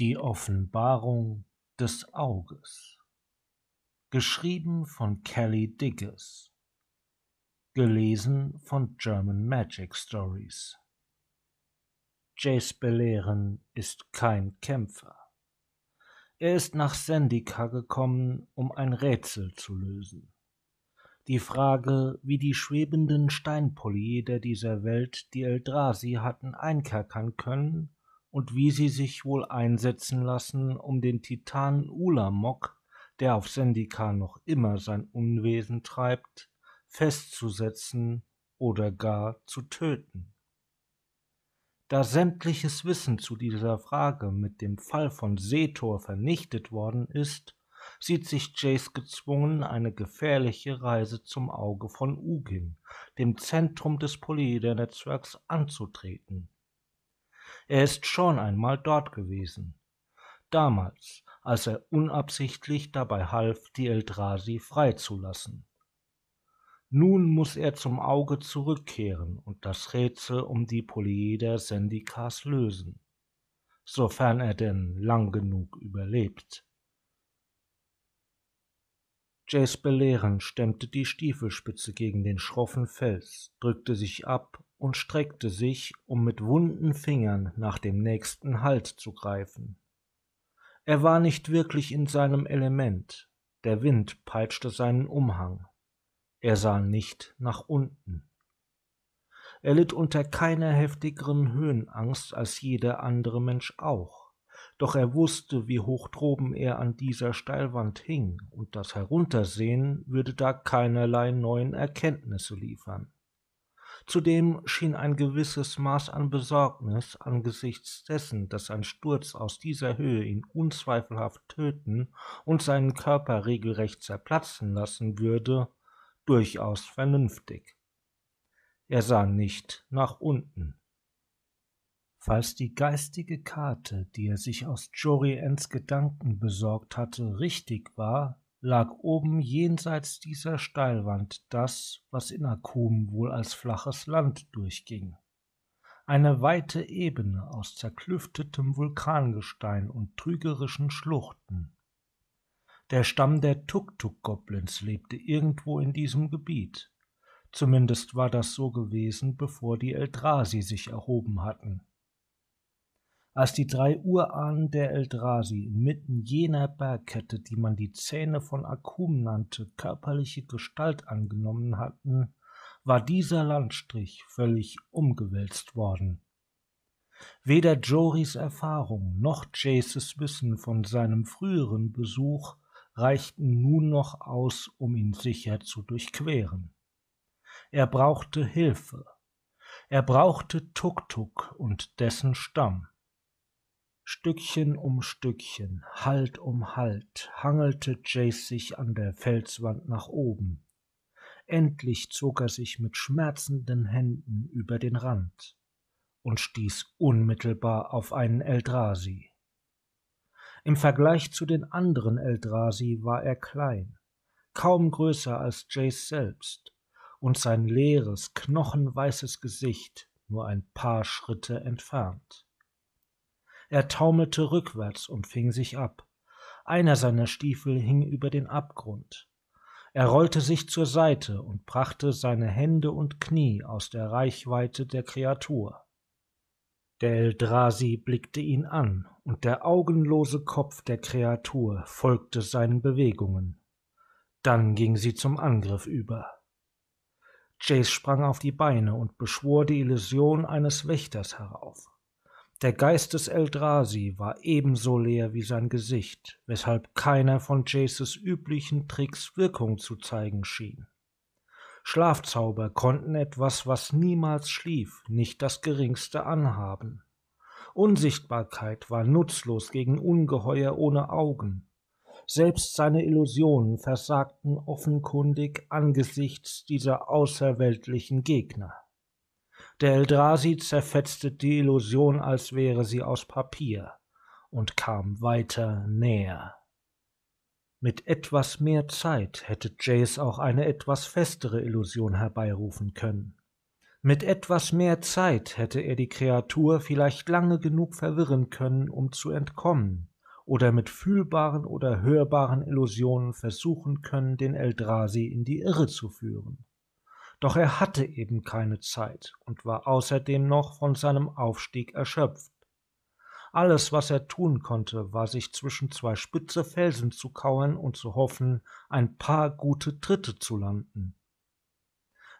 Die Offenbarung des Auges. Geschrieben von Kelly Diggers. Gelesen von German Magic Stories. Jace Belehren ist kein Kämpfer. Er ist nach Sendika gekommen, um ein Rätsel zu lösen. Die Frage, wie die schwebenden Steinpolyeder dieser Welt die Eldrasi hatten einkerkern können, und wie sie sich wohl einsetzen lassen, um den Titan Ulamok, der auf Sendika noch immer sein Unwesen treibt, festzusetzen oder gar zu töten. Da sämtliches Wissen zu dieser Frage mit dem Fall von Setor vernichtet worden ist, sieht sich Jace gezwungen, eine gefährliche Reise zum Auge von Ugin, dem Zentrum des Polyeder-Netzwerks, anzutreten. Er ist schon einmal dort gewesen. Damals, als er unabsichtlich dabei half, die Eldrasi freizulassen. Nun muss er zum Auge zurückkehren und das Rätsel um die Polyeder Sendikas lösen, sofern er denn lang genug überlebt. Jace Belehren stemmte die Stiefelspitze gegen den schroffen Fels, drückte sich ab und streckte sich, um mit wunden Fingern nach dem nächsten Halt zu greifen. Er war nicht wirklich in seinem Element, der Wind peitschte seinen Umhang. Er sah nicht nach unten. Er litt unter keiner heftigeren Höhenangst als jeder andere Mensch auch, doch er wusste, wie hoch droben er an dieser Steilwand hing, und das Heruntersehen würde da keinerlei neuen Erkenntnisse liefern. Zudem schien ein gewisses Maß an Besorgnis angesichts dessen, dass ein Sturz aus dieser Höhe ihn unzweifelhaft töten und seinen Körper regelrecht zerplatzen lassen würde, durchaus vernünftig. Er sah nicht nach unten. Falls die geistige Karte, die er sich aus Joriens Gedanken besorgt hatte, richtig war, lag oben jenseits dieser Steilwand das, was in Akum wohl als flaches Land durchging. Eine weite Ebene aus zerklüftetem Vulkangestein und trügerischen Schluchten. Der Stamm der Tuk-Tuk-Goblins lebte irgendwo in diesem Gebiet. Zumindest war das so gewesen, bevor die Eldrasi sich erhoben hatten als die drei Urahnen der Eldrasi inmitten jener Bergkette, die man die Zähne von Akum nannte, körperliche Gestalt angenommen hatten, war dieser Landstrich völlig umgewälzt worden. Weder Joris Erfahrung noch Jaces Wissen von seinem früheren Besuch reichten nun noch aus, um ihn sicher zu durchqueren. Er brauchte Hilfe. Er brauchte Tuk-Tuk und dessen Stamm. Stückchen um Stückchen, Halt um Halt, hangelte Jace sich an der Felswand nach oben. Endlich zog er sich mit schmerzenden Händen über den Rand und stieß unmittelbar auf einen Eldrasi. Im Vergleich zu den anderen Eldrasi war er klein, kaum größer als Jace selbst, und sein leeres, knochenweißes Gesicht nur ein paar Schritte entfernt. Er taumelte rückwärts und fing sich ab. Einer seiner Stiefel hing über den Abgrund. Er rollte sich zur Seite und brachte seine Hände und Knie aus der Reichweite der Kreatur. Der Eldrasi blickte ihn an, und der augenlose Kopf der Kreatur folgte seinen Bewegungen. Dann ging sie zum Angriff über. Jace sprang auf die Beine und beschwor die Illusion eines Wächters herauf. Der Geist des Eldrasi war ebenso leer wie sein Gesicht, weshalb keiner von Jaces üblichen Tricks Wirkung zu zeigen schien. Schlafzauber konnten etwas, was niemals schlief, nicht das geringste anhaben. Unsichtbarkeit war nutzlos gegen Ungeheuer ohne Augen. Selbst seine Illusionen versagten offenkundig angesichts dieser außerweltlichen Gegner. Der Eldrasi zerfetzte die Illusion, als wäre sie aus Papier, und kam weiter näher. Mit etwas mehr Zeit hätte Jace auch eine etwas festere Illusion herbeirufen können. Mit etwas mehr Zeit hätte er die Kreatur vielleicht lange genug verwirren können, um zu entkommen, oder mit fühlbaren oder hörbaren Illusionen versuchen können, den Eldrasi in die Irre zu führen. Doch er hatte eben keine Zeit und war außerdem noch von seinem Aufstieg erschöpft. Alles, was er tun konnte, war sich zwischen zwei spitze Felsen zu kauern und zu hoffen, ein paar gute Tritte zu landen.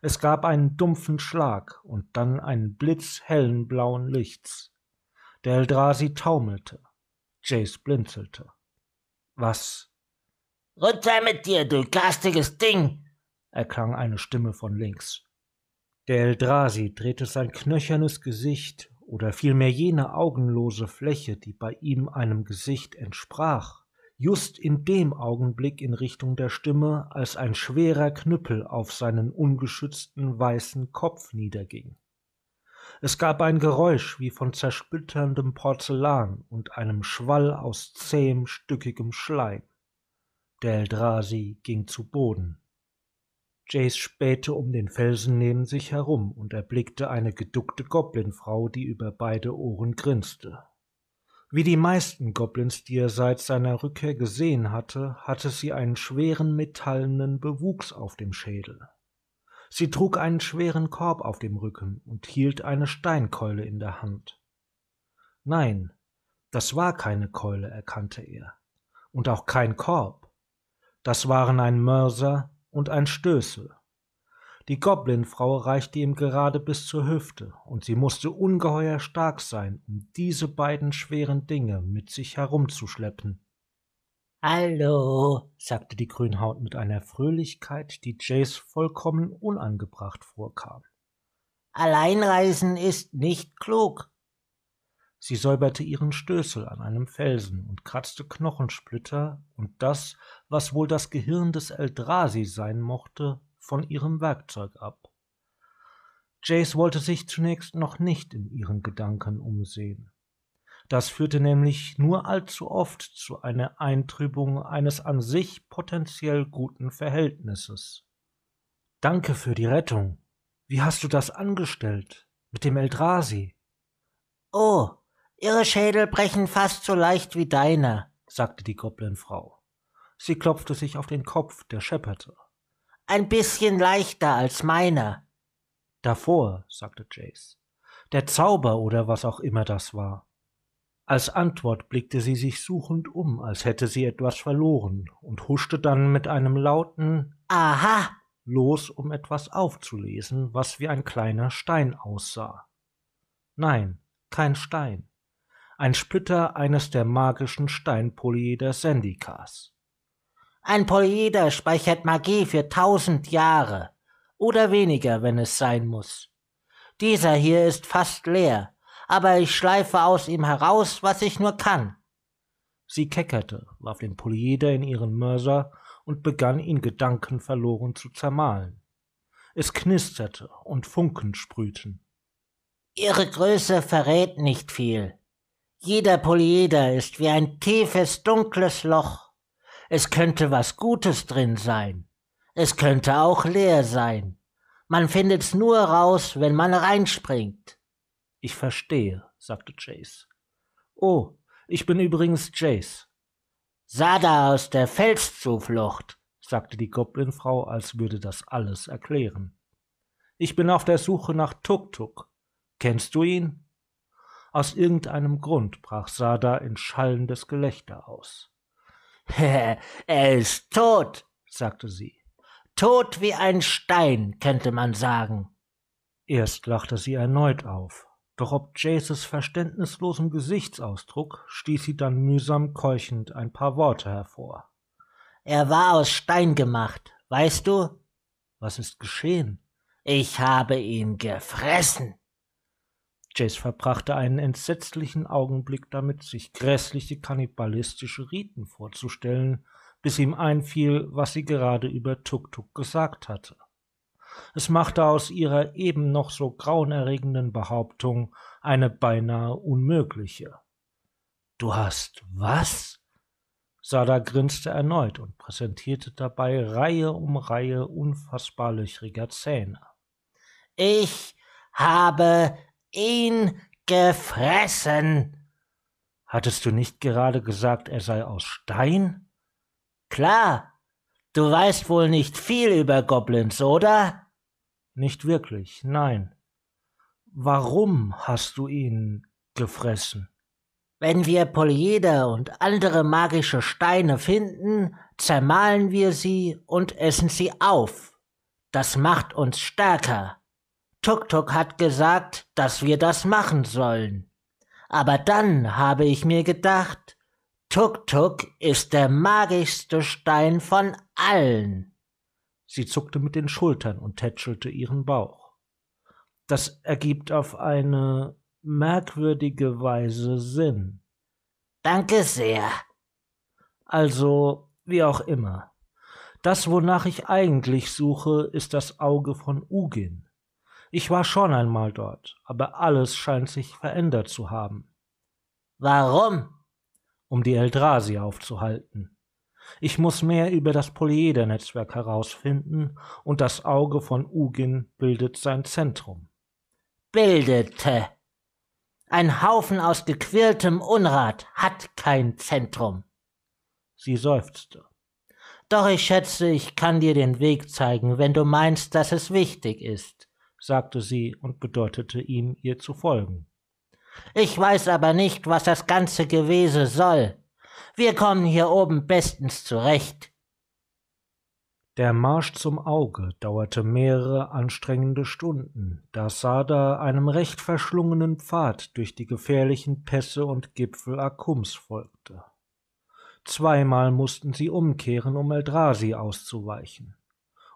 Es gab einen dumpfen Schlag und dann einen Blitz hellen blauen Lichts. Der Eldrasi taumelte. Jace blinzelte. Was? Runter mit dir, du garstiges Ding! Erklang eine Stimme von links. Der Eldrasi drehte sein knöchernes Gesicht oder vielmehr jene augenlose Fläche, die bei ihm einem Gesicht entsprach, just in dem Augenblick in Richtung der Stimme, als ein schwerer Knüppel auf seinen ungeschützten weißen Kopf niederging. Es gab ein Geräusch wie von zersplitterndem Porzellan und einem Schwall aus zähem, stückigem Schleim. Der Eldrasi ging zu Boden. Jace spähte um den Felsen neben sich herum und erblickte eine geduckte Goblinfrau, die über beide Ohren grinste. Wie die meisten Goblins, die er seit seiner Rückkehr gesehen hatte, hatte sie einen schweren metallenen Bewuchs auf dem Schädel. Sie trug einen schweren Korb auf dem Rücken und hielt eine Steinkeule in der Hand. Nein, das war keine Keule, erkannte er, und auch kein Korb. Das waren ein Mörser und ein Stößel. Die Goblinfrau reichte ihm gerade bis zur Hüfte, und sie musste ungeheuer stark sein, um diese beiden schweren Dinge mit sich herumzuschleppen. Hallo, sagte die Grünhaut mit einer Fröhlichkeit, die Jace vollkommen unangebracht vorkam. Alleinreisen ist nicht klug. Sie säuberte ihren Stößel an einem Felsen und kratzte Knochensplitter und das, was wohl das Gehirn des Eldrasi sein mochte, von ihrem Werkzeug ab. Jace wollte sich zunächst noch nicht in ihren Gedanken umsehen. Das führte nämlich nur allzu oft zu einer Eintrübung eines an sich potenziell guten Verhältnisses. Danke für die Rettung. Wie hast du das angestellt? Mit dem Eldrasi? Oh, ihre Schädel brechen fast so leicht wie deiner, sagte die Goblinfrau. Sie klopfte sich auf den Kopf, der schepperte. Ein bisschen leichter als meiner. Davor, sagte Jace. Der Zauber oder was auch immer das war. Als Antwort blickte sie sich suchend um, als hätte sie etwas verloren, und huschte dann mit einem lauten Aha los, um etwas aufzulesen, was wie ein kleiner Stein aussah. Nein, kein Stein. Ein Splitter eines der magischen Steinpolyeder Sandikas. Ein Polyeder speichert Magie für tausend Jahre oder weniger, wenn es sein muss. Dieser hier ist fast leer, aber ich schleife aus ihm heraus, was ich nur kann. Sie keckerte, warf den Polyeder in ihren Mörser und begann ihn gedankenverloren zu zermahlen. Es knisterte und Funken sprühten. Ihre Größe verrät nicht viel. Jeder Polyeder ist wie ein tiefes, dunkles Loch. Es könnte was Gutes drin sein. Es könnte auch leer sein. Man findet's nur raus, wenn man reinspringt. Ich verstehe, sagte Jace. Oh, ich bin übrigens Jace. Sada aus der Felszuflucht, sagte die Goblinfrau, als würde das alles erklären. Ich bin auf der Suche nach Tuk-Tuk. Kennst du ihn? Aus irgendeinem Grund brach Sada in schallendes Gelächter aus. er ist tot, sagte sie. Tot wie ein Stein, könnte man sagen. Erst lachte sie erneut auf, doch ob Jaces verständnislosem Gesichtsausdruck stieß sie dann mühsam keuchend ein paar Worte hervor. Er war aus Stein gemacht, weißt du? Was ist geschehen? Ich habe ihn gefressen. Jace verbrachte einen entsetzlichen Augenblick damit, sich grässliche kannibalistische Riten vorzustellen, bis ihm einfiel, was sie gerade über Tuk-Tuk gesagt hatte. Es machte aus ihrer eben noch so grauenerregenden Behauptung eine beinahe unmögliche. Du hast was? Sada grinste erneut und präsentierte dabei Reihe um Reihe unfassbar löchriger Zähne. Ich habe ihn gefressen. Hattest du nicht gerade gesagt, er sei aus Stein? Klar. Du weißt wohl nicht viel über Goblins, oder? Nicht wirklich, nein. Warum hast du ihn gefressen? Wenn wir Polyeder und andere magische Steine finden, zermahlen wir sie und essen sie auf. Das macht uns stärker. Tuk-Tuk hat gesagt, dass wir das machen sollen. Aber dann habe ich mir gedacht, Tuk-Tuk ist der magischste Stein von allen. Sie zuckte mit den Schultern und tätschelte ihren Bauch. Das ergibt auf eine merkwürdige Weise Sinn. Danke sehr. Also, wie auch immer. Das, wonach ich eigentlich suche, ist das Auge von Ugin. Ich war schon einmal dort, aber alles scheint sich verändert zu haben. Warum? Um die Eldrasi aufzuhalten. Ich muss mehr über das Polyeder-Netzwerk herausfinden und das Auge von Ugin bildet sein Zentrum. Bildete. Ein Haufen aus gequirltem Unrat hat kein Zentrum. Sie seufzte. Doch ich schätze, ich kann dir den Weg zeigen, wenn du meinst, dass es wichtig ist sagte sie und bedeutete ihm, ihr zu folgen. Ich weiß aber nicht, was das ganze Gewese soll. Wir kommen hier oben bestens zurecht. Der Marsch zum Auge dauerte mehrere anstrengende Stunden, da Sada einem recht verschlungenen Pfad durch die gefährlichen Pässe und Gipfel Akums folgte. Zweimal mussten sie umkehren, um Eldrasi auszuweichen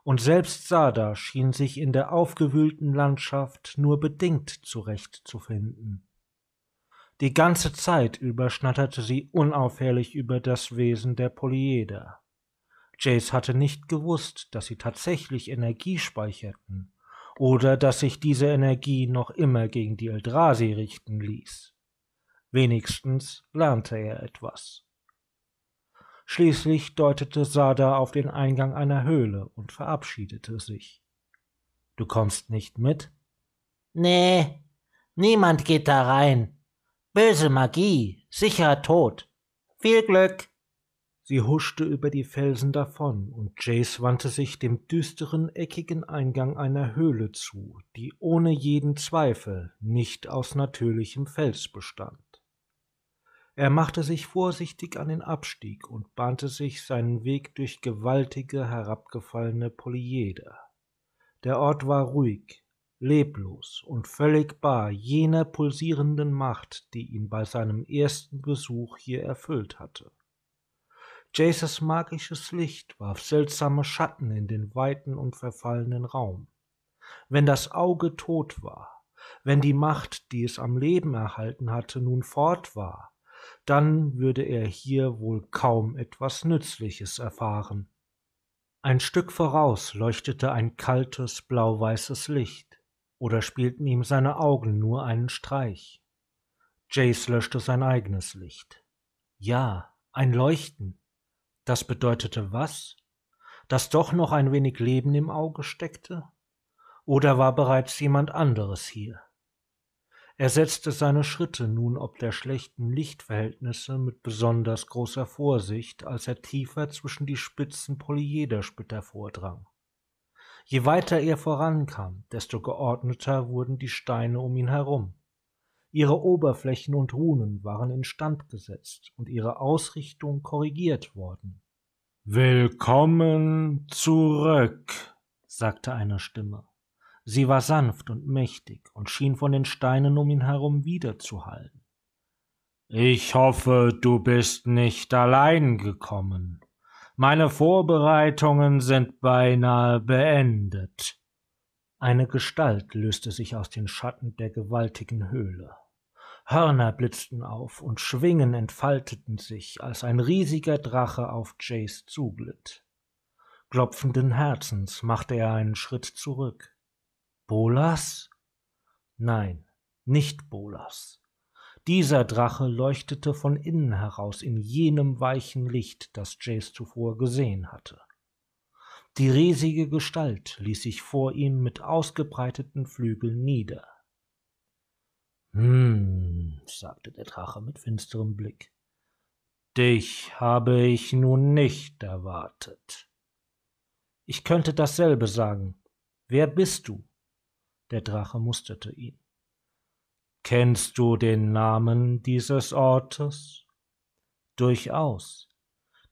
und selbst Sada schien sich in der aufgewühlten Landschaft nur bedingt zurechtzufinden. Die ganze Zeit über schnatterte sie unaufhörlich über das Wesen der Polyeder. Jace hatte nicht gewusst, dass sie tatsächlich Energie speicherten oder dass sich diese Energie noch immer gegen die Eldrasi richten ließ. Wenigstens lernte er etwas. Schließlich deutete Sada auf den Eingang einer Höhle und verabschiedete sich. Du kommst nicht mit? Nee, niemand geht da rein. Böse Magie, sicher Tod. Viel Glück. Sie huschte über die Felsen davon, und Jace wandte sich dem düsteren, eckigen Eingang einer Höhle zu, die ohne jeden Zweifel nicht aus natürlichem Fels bestand. Er machte sich vorsichtig an den Abstieg und bahnte sich seinen Weg durch gewaltige, herabgefallene Polyeder. Der Ort war ruhig, leblos und völlig bar jener pulsierenden Macht, die ihn bei seinem ersten Besuch hier erfüllt hatte. Jaces magisches Licht warf seltsame Schatten in den weiten und verfallenen Raum. Wenn das Auge tot war, wenn die Macht, die es am Leben erhalten hatte, nun fort war, dann würde er hier wohl kaum etwas Nützliches erfahren. Ein Stück voraus leuchtete ein kaltes, blau-weißes Licht, oder spielten ihm seine Augen nur einen Streich. Jace löschte sein eigenes Licht. Ja, ein Leuchten. Das bedeutete was? Dass doch noch ein wenig Leben im Auge steckte? Oder war bereits jemand anderes hier? Er setzte seine Schritte nun ob der schlechten Lichtverhältnisse mit besonders großer Vorsicht, als er tiefer zwischen die spitzen Polyedersplitter vordrang. Je weiter er vorankam, desto geordneter wurden die Steine um ihn herum. Ihre Oberflächen und Runen waren instand gesetzt und ihre Ausrichtung korrigiert worden. Willkommen zurück, sagte eine Stimme. Sie war sanft und mächtig und schien von den Steinen um ihn herum wiederzuhallen. Ich hoffe, du bist nicht allein gekommen. Meine Vorbereitungen sind beinahe beendet. Eine Gestalt löste sich aus den Schatten der gewaltigen Höhle. Hörner blitzten auf und Schwingen entfalteten sich, als ein riesiger Drache auf Jace zuglitt. Klopfenden Herzens machte er einen Schritt zurück. Bolas? Nein, nicht Bolas. Dieser Drache leuchtete von innen heraus in jenem weichen Licht, das Jace zuvor gesehen hatte. Die riesige Gestalt ließ sich vor ihm mit ausgebreiteten Flügeln nieder. Hm, sagte der Drache mit finsterem Blick. Dich habe ich nun nicht erwartet. Ich könnte dasselbe sagen. Wer bist du? Der Drache musterte ihn. Kennst du den Namen dieses Ortes? Durchaus.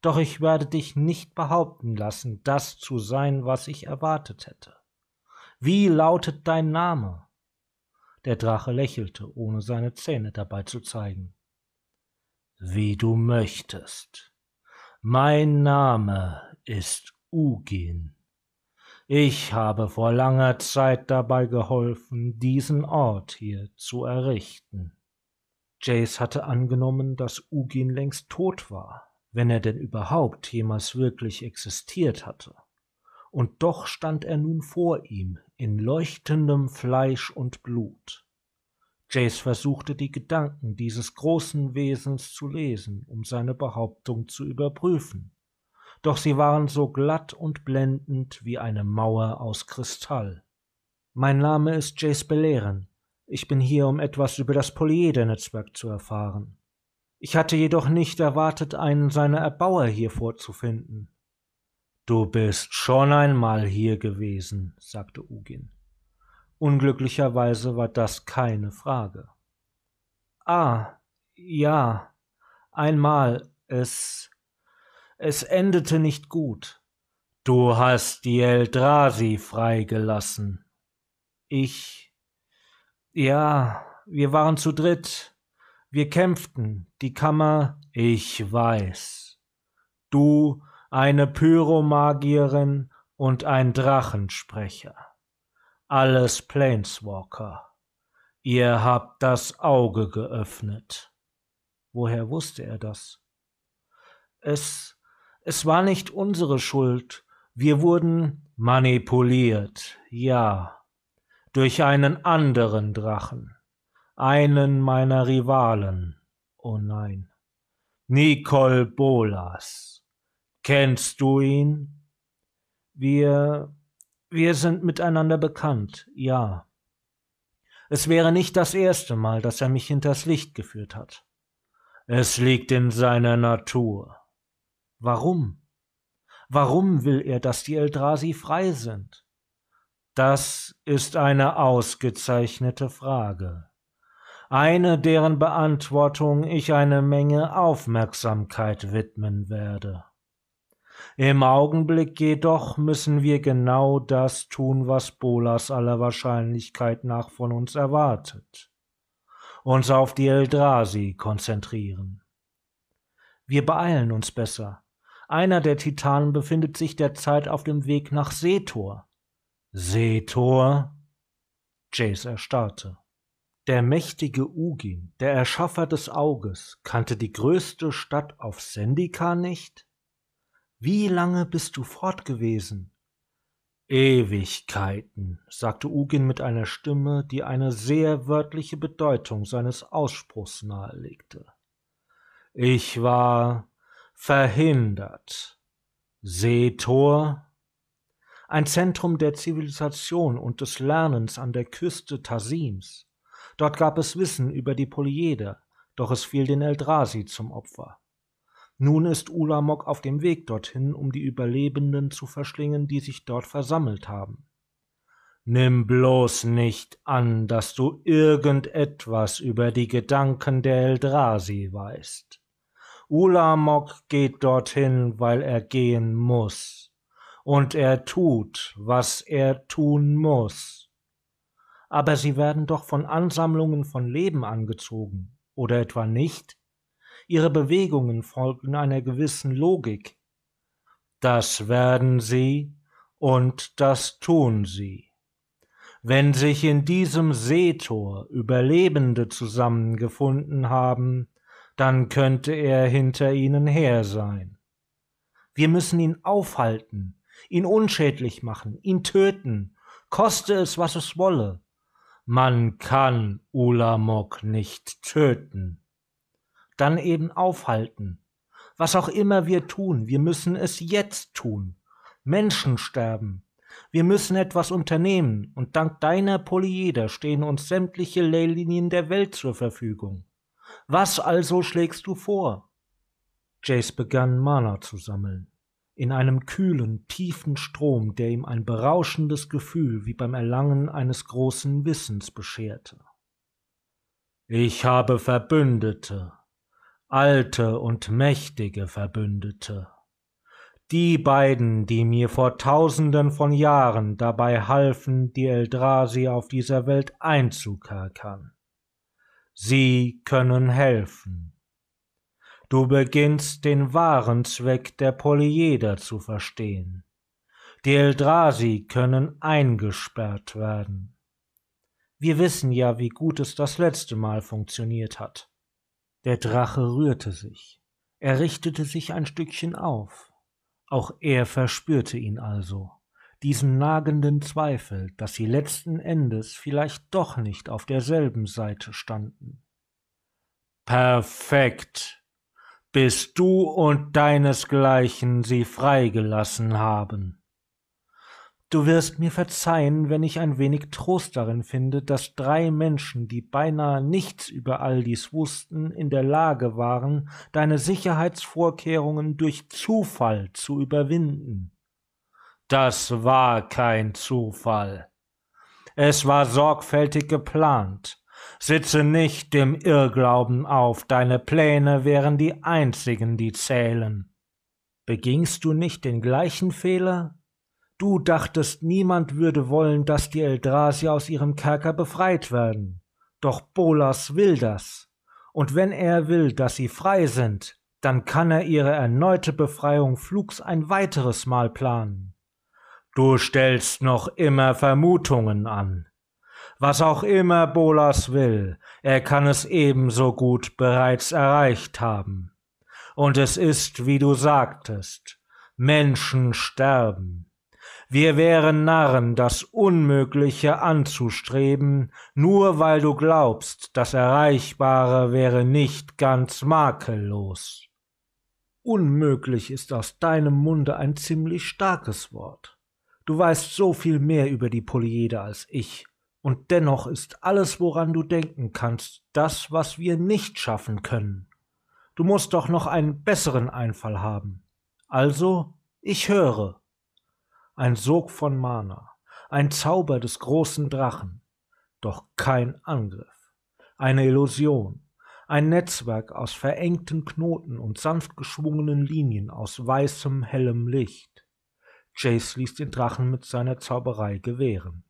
Doch ich werde dich nicht behaupten lassen, das zu sein, was ich erwartet hätte. Wie lautet dein Name? Der Drache lächelte, ohne seine Zähne dabei zu zeigen. Wie du möchtest. Mein Name ist Ugin. Ich habe vor langer Zeit dabei geholfen, diesen Ort hier zu errichten. Jace hatte angenommen, dass Ugin längst tot war, wenn er denn überhaupt jemals wirklich existiert hatte. Und doch stand er nun vor ihm in leuchtendem Fleisch und Blut. Jace versuchte die Gedanken dieses großen Wesens zu lesen, um seine Behauptung zu überprüfen doch sie waren so glatt und blendend wie eine Mauer aus Kristall. Mein Name ist Jace Belehren. Ich bin hier, um etwas über das Polyeder-Netzwerk zu erfahren. Ich hatte jedoch nicht erwartet, einen seiner Erbauer hier vorzufinden. Du bist schon einmal hier gewesen, sagte Ugin. Unglücklicherweise war das keine Frage. Ah, ja, einmal, es es endete nicht gut. Du hast die Eldrasi freigelassen. Ich. Ja, wir waren zu dritt. Wir kämpften. Die Kammer. Ich weiß. Du, eine Pyromagierin und ein Drachensprecher. Alles Planeswalker. Ihr habt das Auge geöffnet. Woher wusste er das? Es es war nicht unsere Schuld. Wir wurden manipuliert, ja, durch einen anderen Drachen, einen meiner Rivalen. Oh nein. Nicole Bolas. Kennst du ihn? Wir, wir sind miteinander bekannt, ja. Es wäre nicht das erste Mal, dass er mich hinters Licht geführt hat. Es liegt in seiner Natur. Warum? Warum will er, dass die Eldrasi frei sind? Das ist eine ausgezeichnete Frage. Eine, deren Beantwortung ich eine Menge Aufmerksamkeit widmen werde. Im Augenblick jedoch müssen wir genau das tun, was Bolas aller Wahrscheinlichkeit nach von uns erwartet. Uns auf die Eldrasi konzentrieren. Wir beeilen uns besser. Einer der Titanen befindet sich derzeit auf dem Weg nach Setor. Setor? Jace erstarrte. Der mächtige Ugin, der Erschaffer des Auges, kannte die größte Stadt auf Sendika nicht? Wie lange bist du fort gewesen? Ewigkeiten, sagte Ugin mit einer Stimme, die eine sehr wörtliche Bedeutung seines Ausspruchs nahelegte. Ich war verhindert. Seetor, ein Zentrum der Zivilisation und des Lernens an der Küste Tasims. Dort gab es Wissen über die Polyeder, doch es fiel den Eldrasi zum Opfer. Nun ist Ulamok auf dem Weg dorthin, um die Überlebenden zu verschlingen, die sich dort versammelt haben. Nimm bloß nicht an, dass du irgendetwas über die Gedanken der Eldrasi weißt. Ulamok geht dorthin, weil er gehen muss. Und er tut, was er tun muss. Aber sie werden doch von Ansammlungen von Leben angezogen, oder etwa nicht? Ihre Bewegungen folgen einer gewissen Logik. Das werden sie, und das tun sie. Wenn sich in diesem Seetor Überlebende zusammengefunden haben, dann könnte er hinter ihnen her sein. Wir müssen ihn aufhalten, ihn unschädlich machen, ihn töten, koste es, was es wolle. Man kann Ulamok nicht töten. Dann eben aufhalten. Was auch immer wir tun, wir müssen es jetzt tun. Menschen sterben. Wir müssen etwas unternehmen, und dank deiner Polyeder stehen uns sämtliche Leylinien der Welt zur Verfügung. Was also schlägst du vor? Jace begann Mana zu sammeln, in einem kühlen, tiefen Strom, der ihm ein berauschendes Gefühl wie beim Erlangen eines großen Wissens bescherte. Ich habe Verbündete, alte und mächtige Verbündete. Die beiden, die mir vor tausenden von Jahren dabei halfen, die Eldrasi auf dieser Welt einzukerkern. Sie können helfen. Du beginnst den wahren Zweck der Polyeder zu verstehen. Die Eldrasi können eingesperrt werden. Wir wissen ja, wie gut es das letzte Mal funktioniert hat. Der Drache rührte sich. Er richtete sich ein Stückchen auf. Auch er verspürte ihn also, diesen nagenden Zweifel, dass sie letzten Endes vielleicht doch nicht auf derselben Seite standen. Perfekt, bis du und deinesgleichen sie freigelassen haben. Du wirst mir verzeihen, wenn ich ein wenig Trost darin finde, dass drei Menschen, die beinahe nichts über all dies wussten, in der Lage waren, deine Sicherheitsvorkehrungen durch Zufall zu überwinden. Das war kein Zufall. Es war sorgfältig geplant. Sitze nicht dem Irrglauben auf, deine Pläne wären die einzigen, die zählen. Begingst du nicht den gleichen Fehler? Du dachtest, niemand würde wollen, dass die Eldrasi aus ihrem Kerker befreit werden. Doch Bolas will das. Und wenn er will, dass sie frei sind, dann kann er ihre erneute Befreiung flugs ein weiteres Mal planen. Du stellst noch immer Vermutungen an. Was auch immer Bolas will, er kann es ebenso gut bereits erreicht haben. Und es ist, wie du sagtest, Menschen sterben. Wir wären Narren, das Unmögliche anzustreben, nur weil du glaubst, das Erreichbare wäre nicht ganz makellos. Unmöglich ist aus deinem Munde ein ziemlich starkes Wort. Du weißt so viel mehr über die Polyede als ich, und dennoch ist alles, woran du denken kannst, das, was wir nicht schaffen können. Du musst doch noch einen besseren Einfall haben. Also, ich höre ein Sog von Mana, ein Zauber des großen Drachen, doch kein Angriff, eine Illusion, ein Netzwerk aus verengten Knoten und sanft geschwungenen Linien aus weißem, hellem Licht. Jace ließ den Drachen mit seiner Zauberei gewähren.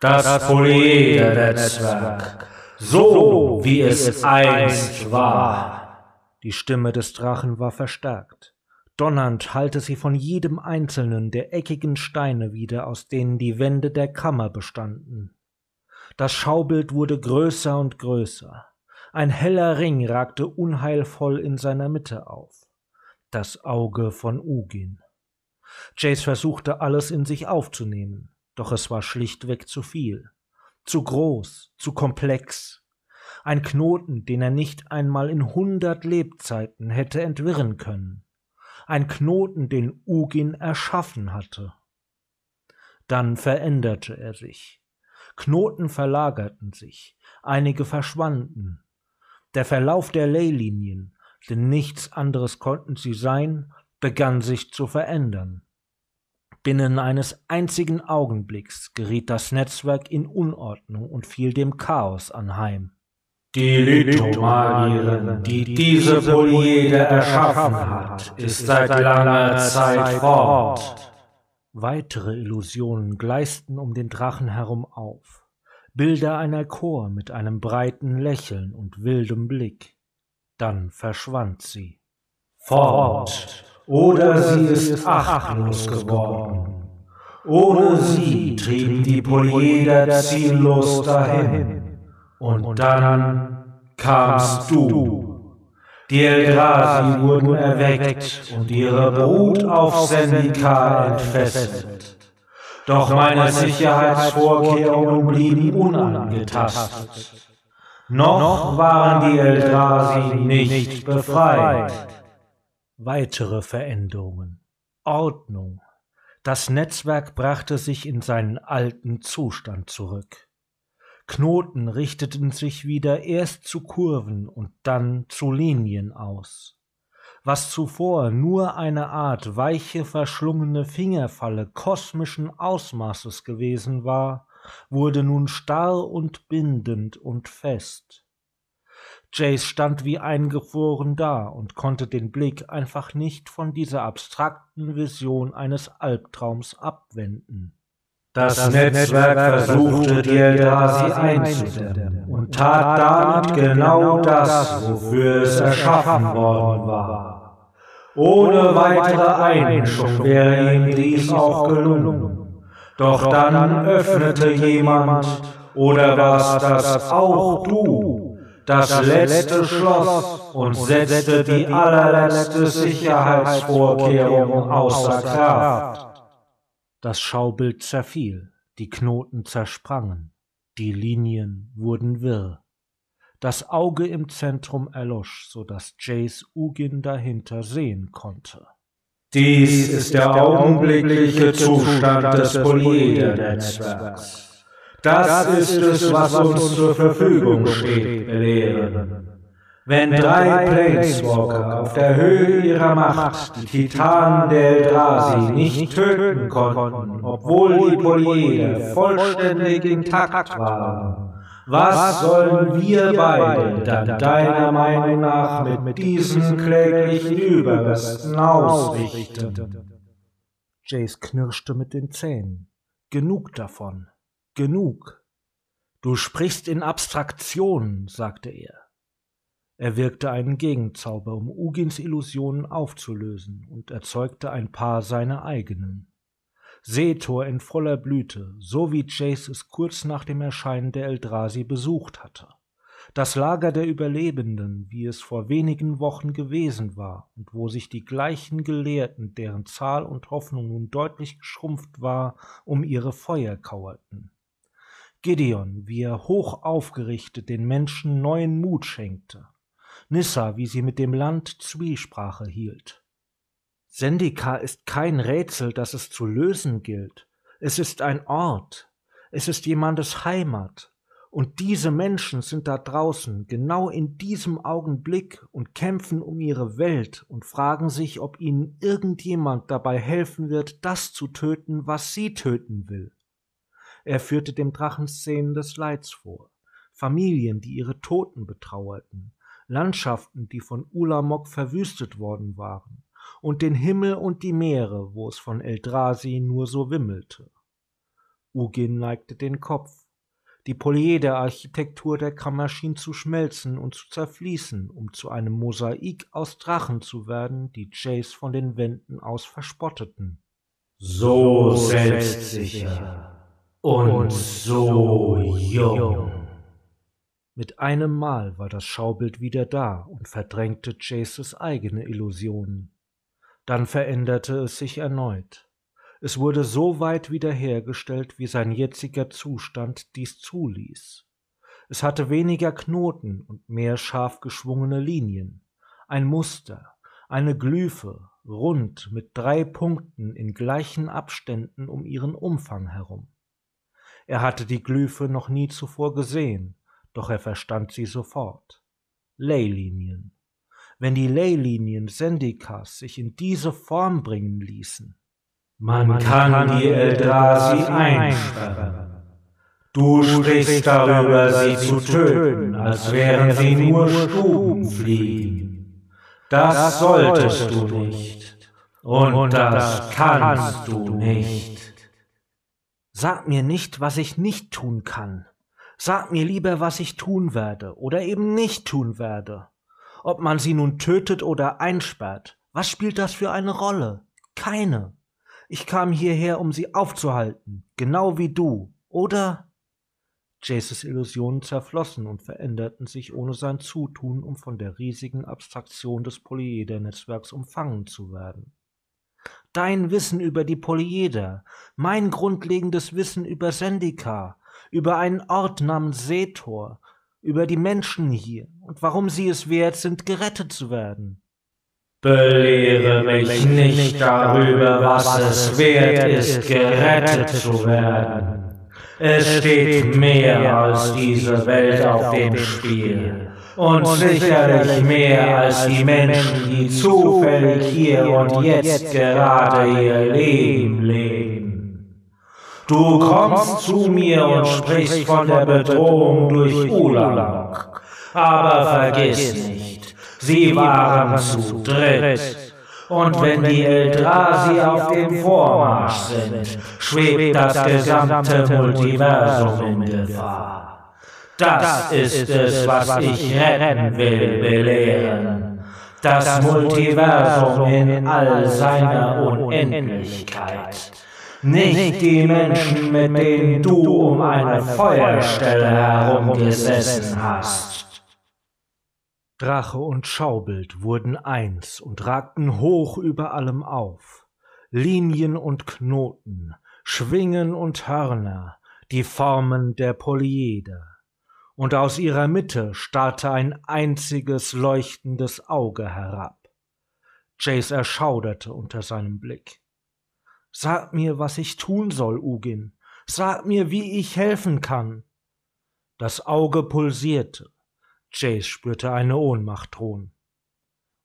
Das, das Polyeder-Netzwerk, so wie es einst war. Die Stimme des Drachen war verstärkt. Donnernd hallte sie von jedem einzelnen der eckigen Steine wieder, aus denen die Wände der Kammer bestanden. Das Schaubild wurde größer und größer. Ein heller Ring ragte unheilvoll in seiner Mitte auf. Das Auge von Ugin. Jace versuchte alles in sich aufzunehmen, doch es war schlichtweg zu viel. Zu groß, zu komplex. Ein Knoten, den er nicht einmal in hundert Lebzeiten hätte entwirren können ein Knoten, den Ugin erschaffen hatte. Dann veränderte er sich. Knoten verlagerten sich, einige verschwanden. Der Verlauf der Leylinien, denn nichts anderes konnten sie sein, begann sich zu verändern. Binnen eines einzigen Augenblicks geriet das Netzwerk in Unordnung und fiel dem Chaos anheim. Die Lithomagierin, die diese Polyede erschaffen hat, ist seit langer Zeit fort. Weitere Illusionen gleisten um den Drachen herum auf. Bilder einer Chor mit einem breiten Lächeln und wildem Blick. Dann verschwand sie. Fort, oder sie ist achtlos geworden. Ohne sie trieben die Polyeder ziellos dahin. Und dann kamst du. Die Eldrasi wurden erweckt und ihre Brut auf Sendika entfesselt. Doch meine Sicherheitsvorkehrungen blieben unangetastet. Noch waren die Eldrasi nicht befreit. Weitere Veränderungen. Ordnung, Das Netzwerk brachte sich in seinen alten Zustand zurück. Knoten richteten sich wieder erst zu Kurven und dann zu Linien aus. Was zuvor nur eine Art weiche, verschlungene Fingerfalle kosmischen Ausmaßes gewesen war, wurde nun starr und bindend und fest. Jace stand wie eingefroren da und konnte den Blick einfach nicht von dieser abstrakten Vision eines Albtraums abwenden. Das, das Netzwerk versuchte die Eldrazi einzudämmen und tat damit genau das, wofür es erschaffen worden war. Ohne weitere Einmischung wäre ihm dies auch gelungen. Doch dann öffnete jemand, oder was das auch du, das letzte Schloss und setzte die allerletzte Sicherheitsvorkehrung außer Kraft. Das Schaubild zerfiel, die Knoten zersprangen, die Linien wurden wirr. Das Auge im Zentrum erlosch, so dass Jace Ugin dahinter sehen konnte. Dies ist der augenblickliche Zustand des Polyeder-Netzwerks. Das ist es, was uns zur Verfügung steht, Belehren. Wenn drei Planeswalker auf der Höhe ihrer Macht die Titanen der Eldrazi nicht töten konnten, obwohl die Polyeder vollständig intakt waren, was sollen wir beide dann deiner Meinung nach mit diesen kläglichen Überresten ausrichten? Jace knirschte mit den Zähnen. Genug davon. Genug. Du sprichst in Abstraktionen, sagte er. Er wirkte einen Gegenzauber, um Ugins Illusionen aufzulösen, und erzeugte ein paar seiner eigenen. Seetor in voller Blüte, so wie Jace es kurz nach dem Erscheinen der Eldrasi besucht hatte. Das Lager der Überlebenden, wie es vor wenigen Wochen gewesen war und wo sich die gleichen Gelehrten, deren Zahl und Hoffnung nun deutlich geschrumpft war, um ihre Feuer kauerten. Gideon, wie er hoch aufgerichtet den Menschen neuen Mut schenkte, Nissa, wie sie mit dem Land Zwiesprache hielt. Sendika ist kein Rätsel, das es zu lösen gilt. Es ist ein Ort. Es ist jemandes Heimat. Und diese Menschen sind da draußen, genau in diesem Augenblick und kämpfen um ihre Welt und fragen sich, ob ihnen irgendjemand dabei helfen wird, das zu töten, was sie töten will. Er führte dem Drachen Szenen des Leids vor, Familien, die ihre Toten betrauerten, Landschaften, die von Ulamog verwüstet worden waren, und den Himmel und die Meere, wo es von Eldrasi nur so wimmelte. Ugin neigte den Kopf. Die Polyeder-Architektur der Kammer schien zu schmelzen und zu zerfließen, um zu einem Mosaik aus Drachen zu werden, die Jace von den Wänden aus verspotteten. So selbstsicher und so jung. Mit einem Mal war das Schaubild wieder da und verdrängte Jaces eigene Illusionen. Dann veränderte es sich erneut. Es wurde so weit wiederhergestellt, wie sein jetziger Zustand dies zuließ. Es hatte weniger Knoten und mehr scharf geschwungene Linien, ein Muster, eine Glyphe, rund mit drei Punkten in gleichen Abständen um ihren Umfang herum. Er hatte die Glyphe noch nie zuvor gesehen, doch er verstand sie sofort. Leylinien. Wenn die Leylinien Sendikas sich in diese Form bringen ließen. Man, Man kann, kann die Eldrasi einsperren. Du sprichst darüber, sie zu töten, als wären sie nur Stubenfliegen. Das solltest du nicht. Und das kannst du nicht. Sag mir nicht, was ich nicht tun kann, Sag mir lieber, was ich tun werde oder eben nicht tun werde. Ob man sie nun tötet oder einsperrt, was spielt das für eine Rolle? Keine. Ich kam hierher, um sie aufzuhalten, genau wie du, oder? Jaces Illusionen zerflossen und veränderten sich ohne sein Zutun, um von der riesigen Abstraktion des Polyeder-Netzwerks umfangen zu werden. Dein Wissen über die Polyeder, mein grundlegendes Wissen über Sendika, über einen Ort namens Seetor, über die Menschen hier und warum sie es wert sind, gerettet zu werden. Belehre mich nicht darüber, was es wert ist, gerettet zu werden. Es steht mehr als diese Welt auf dem Spiel. Und sicherlich mehr als die Menschen, die zufällig hier und jetzt gerade ihr Leben leben. Du kommst zu mir und sprichst von der Bedrohung durch Ulang. Aber vergiss nicht, sie waren zu dritt. Und wenn die Eldrasi auf dem Vormarsch sind, schwebt das gesamte Multiversum in Gefahr. Das ist es, was ich retten will, belehren. Das Multiversum in all seiner Unendlichkeit. Nicht die Menschen, mit denen du um eine Feuerstelle herumgesessen hast. Drache und Schaubild wurden eins und ragten hoch über allem auf. Linien und Knoten, Schwingen und Hörner, die Formen der Polyeder. Und aus ihrer Mitte starrte ein einziges leuchtendes Auge herab. Jace erschauderte unter seinem Blick. Sag mir, was ich tun soll, Ugin. Sag mir, wie ich helfen kann. Das Auge pulsierte Jace spürte eine Ohnmacht drohen.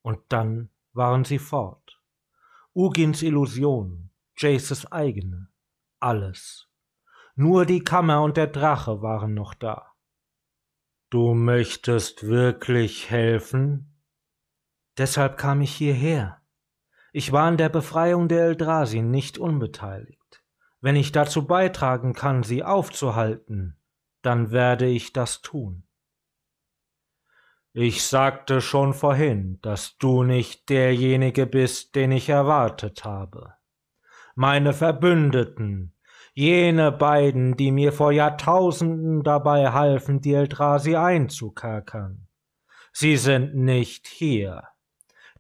Und dann waren sie fort. Ugins Illusion, Jaces eigene, alles. Nur die Kammer und der Drache waren noch da. Du möchtest wirklich helfen? Deshalb kam ich hierher. Ich war an der Befreiung der Eldrasi nicht unbeteiligt. Wenn ich dazu beitragen kann, sie aufzuhalten, dann werde ich das tun. Ich sagte schon vorhin, dass du nicht derjenige bist, den ich erwartet habe. Meine Verbündeten, jene beiden, die mir vor Jahrtausenden dabei halfen, die Eldrasi einzukerkern. Sie sind nicht hier.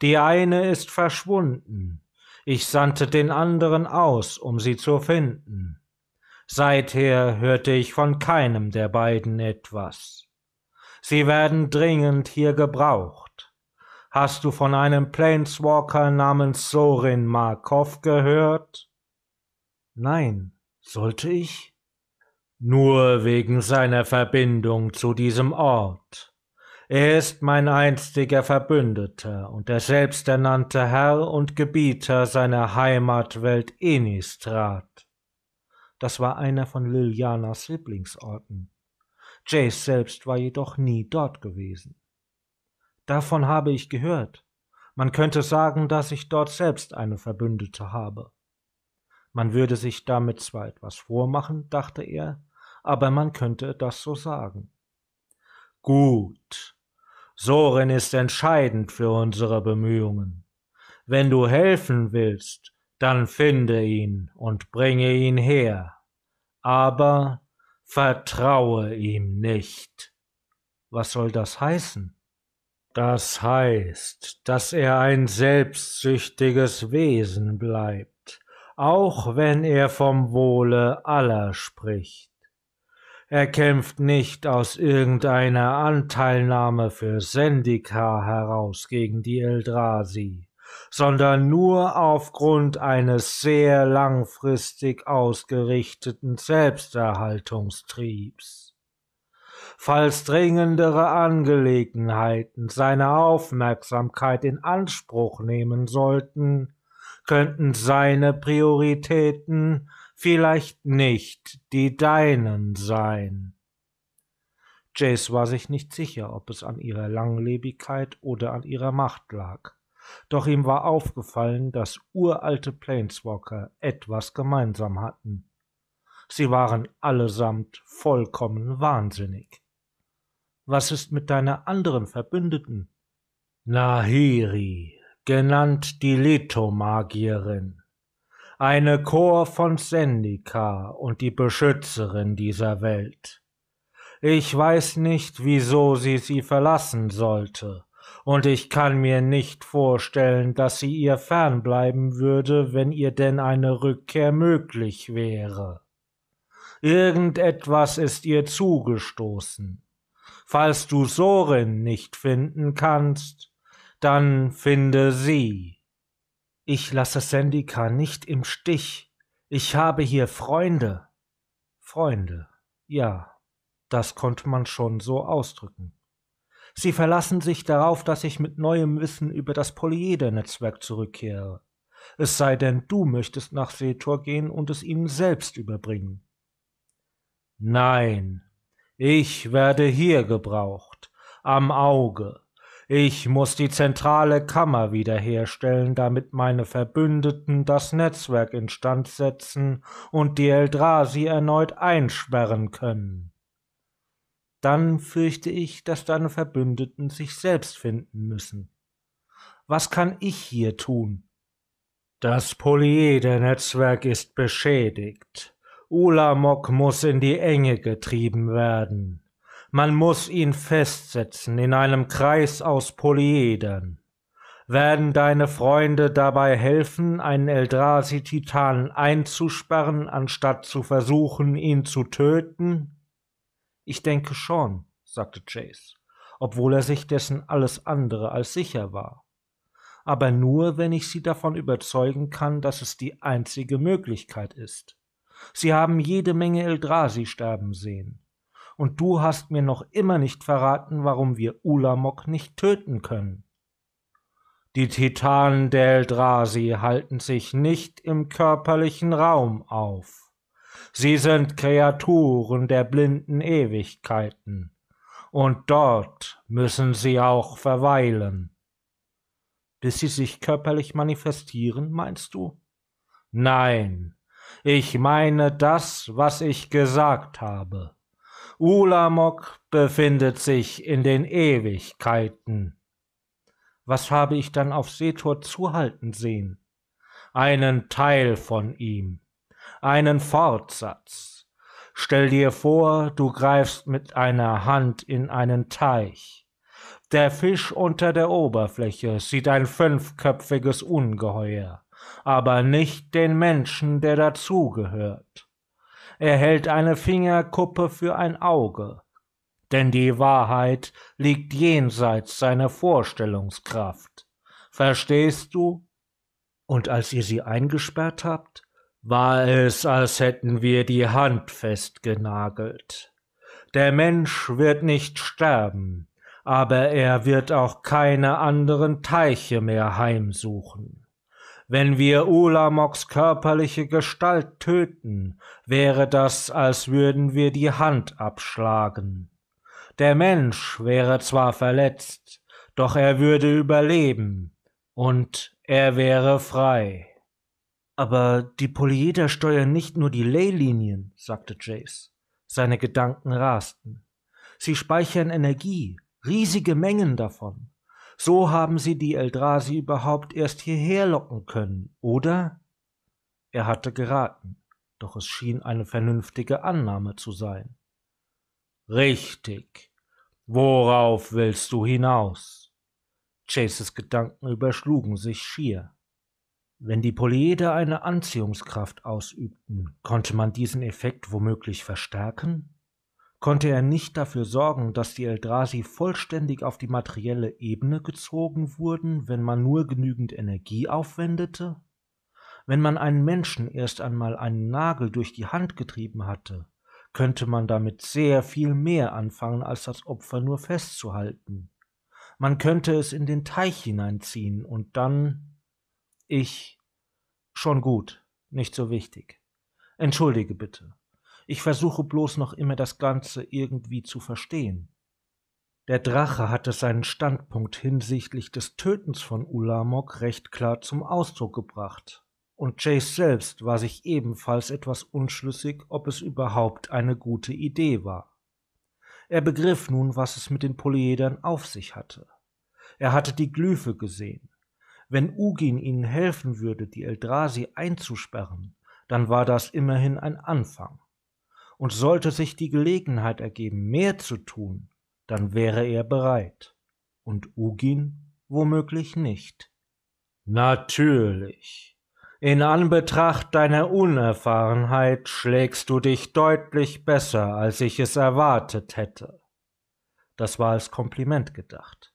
Die eine ist verschwunden. Ich sandte den anderen aus, um sie zu finden. Seither hörte ich von keinem der beiden etwas. Sie werden dringend hier gebraucht. Hast du von einem Planeswalker namens Sorin Markov gehört? Nein, sollte ich? Nur wegen seiner Verbindung zu diesem Ort. Er ist mein einstiger Verbündeter und der selbsternannte Herr und Gebieter seiner Heimatwelt Innistrad. Das war einer von Lilianas Lieblingsorten. Jace selbst war jedoch nie dort gewesen. Davon habe ich gehört. Man könnte sagen, dass ich dort selbst eine Verbündete habe. Man würde sich damit zwar etwas vormachen, dachte er, aber man könnte das so sagen. Gut. Soren ist entscheidend für unsere Bemühungen. Wenn du helfen willst, dann finde ihn und bringe ihn her. Aber Vertraue ihm nicht. Was soll das heißen? Das heißt, dass er ein selbstsüchtiges Wesen bleibt, auch wenn er vom Wohle aller spricht. Er kämpft nicht aus irgendeiner Anteilnahme für Sendika heraus gegen die Eldrasi sondern nur aufgrund eines sehr langfristig ausgerichteten Selbsterhaltungstriebs. Falls dringendere Angelegenheiten seine Aufmerksamkeit in Anspruch nehmen sollten, könnten seine Prioritäten vielleicht nicht die deinen sein. Jace war sich nicht sicher, ob es an ihrer Langlebigkeit oder an ihrer Macht lag. Doch ihm war aufgefallen, dass uralte Planeswalker etwas gemeinsam hatten. Sie waren allesamt vollkommen wahnsinnig. Was ist mit deiner anderen Verbündeten? Nahiri, genannt die Lithomagierin, eine Chor von Sendika und die Beschützerin dieser Welt. Ich weiß nicht, wieso sie sie verlassen sollte, und ich kann mir nicht vorstellen, dass sie ihr fernbleiben würde, wenn ihr denn eine Rückkehr möglich wäre. Irgendetwas ist ihr zugestoßen. Falls du Sorin nicht finden kannst, dann finde sie. Ich lasse Sandika nicht im Stich. Ich habe hier Freunde. Freunde, ja, das konnte man schon so ausdrücken. Sie verlassen sich darauf, dass ich mit neuem Wissen über das Polyeder-Netzwerk zurückkehre. Es sei denn, du möchtest nach Setor gehen und es ihnen selbst überbringen. Nein, ich werde hier gebraucht, am Auge. Ich muss die zentrale Kammer wiederherstellen, damit meine Verbündeten das Netzwerk instand setzen und die Eldrasi erneut einsperren können. Dann fürchte ich, dass deine Verbündeten sich selbst finden müssen. Was kann ich hier tun? Das Polyeder-Netzwerk ist beschädigt. Ulamok muss in die Enge getrieben werden. Man muss ihn festsetzen in einem Kreis aus Polyedern. Werden deine Freunde dabei helfen, einen Eldrazi-Titanen einzusperren, anstatt zu versuchen, ihn zu töten? Ich denke schon, sagte Chase, obwohl er sich dessen alles andere als sicher war. Aber nur, wenn ich sie davon überzeugen kann, dass es die einzige Möglichkeit ist. Sie haben jede Menge Eldrasi sterben sehen und du hast mir noch immer nicht verraten, warum wir Ulamok nicht töten können. Die Titanen der Eldrasi halten sich nicht im körperlichen Raum auf. Sie sind Kreaturen der blinden Ewigkeiten, und dort müssen sie auch verweilen. Bis sie sich körperlich manifestieren, meinst du? Nein, ich meine das, was ich gesagt habe. Ulamok befindet sich in den Ewigkeiten. Was habe ich dann auf Setor zuhalten sehen? Einen Teil von ihm, einen Fortsatz. Stell dir vor, du greifst mit einer Hand in einen Teich. Der Fisch unter der Oberfläche sieht ein fünfköpfiges Ungeheuer, aber nicht den Menschen, der dazugehört. Er hält eine Fingerkuppe für ein Auge, denn die Wahrheit liegt jenseits seiner Vorstellungskraft. Verstehst du? Und als ihr sie eingesperrt habt, war es, als hätten wir die Hand festgenagelt. Der Mensch wird nicht sterben, aber er wird auch keine anderen Teiche mehr heimsuchen. Wenn wir Ulamoks körperliche Gestalt töten, wäre das, als würden wir die Hand abschlagen. Der Mensch wäre zwar verletzt, doch er würde überleben, und er wäre frei. Aber die Polyeder steuern nicht nur die Leylinien, sagte Jace. Seine Gedanken rasten. Sie speichern Energie, riesige Mengen davon. So haben sie die Eldrasi überhaupt erst hierher locken können, oder? Er hatte geraten, doch es schien eine vernünftige Annahme zu sein. Richtig. Worauf willst du hinaus? Chases Gedanken überschlugen sich schier. Wenn die Polyeder eine Anziehungskraft ausübten, konnte man diesen Effekt womöglich verstärken? Konnte er nicht dafür sorgen, dass die Eldrasi vollständig auf die materielle Ebene gezogen wurden, wenn man nur genügend Energie aufwendete? Wenn man einen Menschen erst einmal einen Nagel durch die Hand getrieben hatte, könnte man damit sehr viel mehr anfangen, als das Opfer nur festzuhalten. Man könnte es in den Teich hineinziehen und dann ich schon gut, nicht so wichtig. Entschuldige bitte. Ich versuche bloß noch immer das Ganze irgendwie zu verstehen. Der Drache hatte seinen Standpunkt hinsichtlich des Tötens von Ulamok recht klar zum Ausdruck gebracht, und Chase selbst war sich ebenfalls etwas unschlüssig, ob es überhaupt eine gute Idee war. Er begriff nun, was es mit den Polyedern auf sich hatte. Er hatte die Glyphe gesehen. Wenn Ugin ihnen helfen würde, die Eldrasi einzusperren, dann war das immerhin ein Anfang und sollte sich die Gelegenheit ergeben, mehr zu tun, dann wäre er bereit. Und Ugin womöglich nicht. Natürlich. In Anbetracht deiner Unerfahrenheit schlägst du dich deutlich besser, als ich es erwartet hätte. Das war als Kompliment gedacht.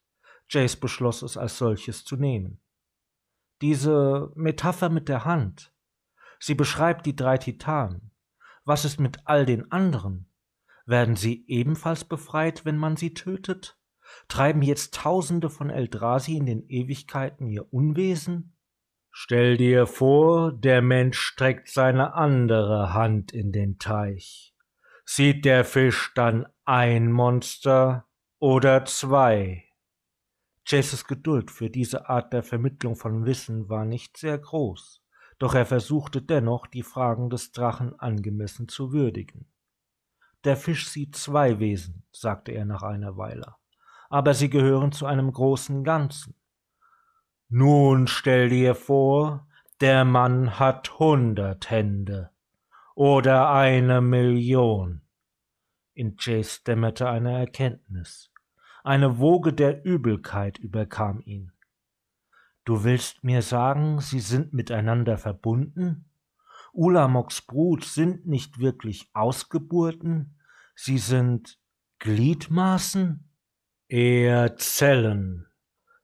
Jace beschloss es als solches zu nehmen. Diese Metapher mit der Hand, sie beschreibt die drei Titanen. Was ist mit all den anderen? Werden sie ebenfalls befreit, wenn man sie tötet? Treiben jetzt Tausende von Eldrasi in den Ewigkeiten ihr Unwesen? Stell dir vor, der Mensch streckt seine andere Hand in den Teich. Sieht der Fisch dann ein Monster oder zwei? Chases Geduld für diese Art der Vermittlung von Wissen war nicht sehr groß, doch er versuchte dennoch, die Fragen des Drachen angemessen zu würdigen. Der Fisch sieht zwei Wesen, sagte er nach einer Weile, aber sie gehören zu einem großen Ganzen. Nun stell dir vor, der Mann hat hundert Hände oder eine Million. In Jace dämmerte eine Erkenntnis. Eine Woge der Übelkeit überkam ihn. Du willst mir sagen, sie sind miteinander verbunden? Ulamoks Brut sind nicht wirklich Ausgeburten, sie sind Gliedmaßen? Eher Zellen.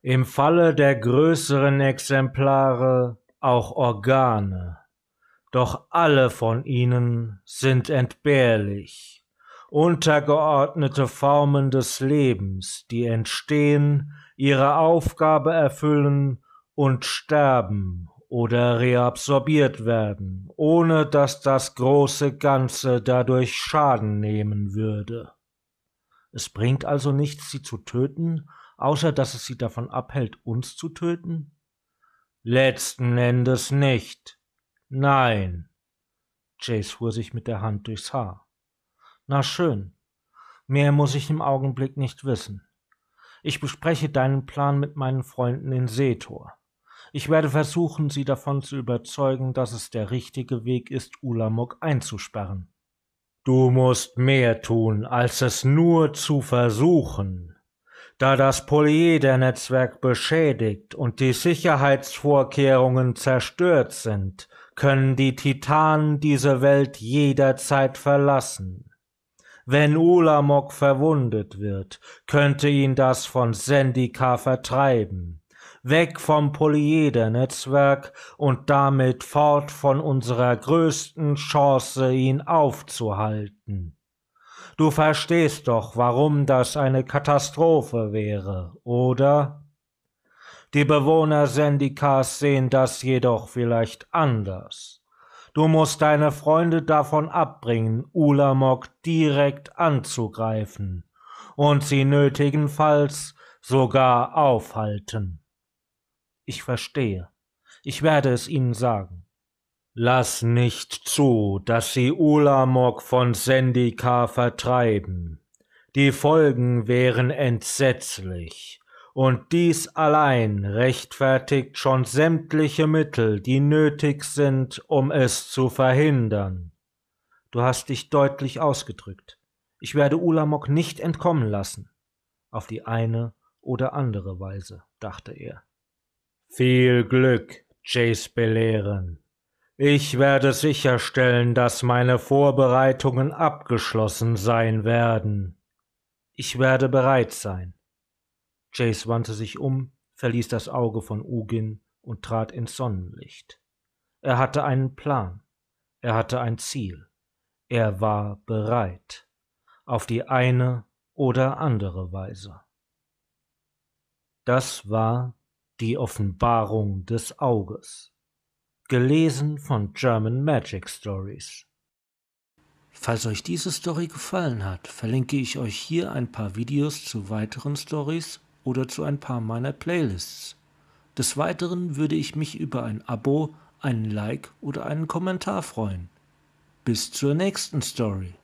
Im Falle der größeren Exemplare auch Organe. Doch alle von ihnen sind entbehrlich untergeordnete Formen des Lebens, die entstehen, ihre Aufgabe erfüllen und sterben oder reabsorbiert werden, ohne dass das große Ganze dadurch Schaden nehmen würde. Es bringt also nichts, sie zu töten, außer dass es sie davon abhält, uns zu töten? Letzten Endes nicht. Nein. Jace fuhr sich mit der Hand durchs Haar. Na schön. Mehr muss ich im Augenblick nicht wissen. Ich bespreche deinen Plan mit meinen Freunden in Seetor. Ich werde versuchen, sie davon zu überzeugen, dass es der richtige Weg ist, Ulamog einzusperren. Du musst mehr tun, als es nur zu versuchen. Da das Polyeder-Netzwerk beschädigt und die Sicherheitsvorkehrungen zerstört sind, können die Titanen diese Welt jederzeit verlassen. Wenn Ulamog verwundet wird, könnte ihn das von Sendika vertreiben, weg vom Polyeder-Netzwerk und damit fort von unserer größten Chance, ihn aufzuhalten. Du verstehst doch, warum das eine Katastrophe wäre, oder? Die Bewohner Sendikas sehen das jedoch vielleicht anders. Du musst deine Freunde davon abbringen, Ulamog direkt anzugreifen und sie nötigenfalls sogar aufhalten. Ich verstehe. Ich werde es ihnen sagen. Lass nicht zu, dass sie Ulamog von Sendika vertreiben. Die Folgen wären entsetzlich und dies allein rechtfertigt schon sämtliche Mittel, die nötig sind, um es zu verhindern. Du hast dich deutlich ausgedrückt. Ich werde Ulamok nicht entkommen lassen. Auf die eine oder andere Weise, dachte er. Viel Glück, Jace Belehren. Ich werde sicherstellen, dass meine Vorbereitungen abgeschlossen sein werden. Ich werde bereit sein. Jace wandte sich um, verließ das Auge von Ugin und trat ins Sonnenlicht. Er hatte einen Plan, er hatte ein Ziel, er war bereit, auf die eine oder andere Weise. Das war die Offenbarung des Auges, gelesen von German Magic Stories. Falls euch diese Story gefallen hat, verlinke ich euch hier ein paar Videos zu weiteren Stories oder zu ein paar meiner Playlists. Des Weiteren würde ich mich über ein Abo, einen Like oder einen Kommentar freuen. Bis zur nächsten Story.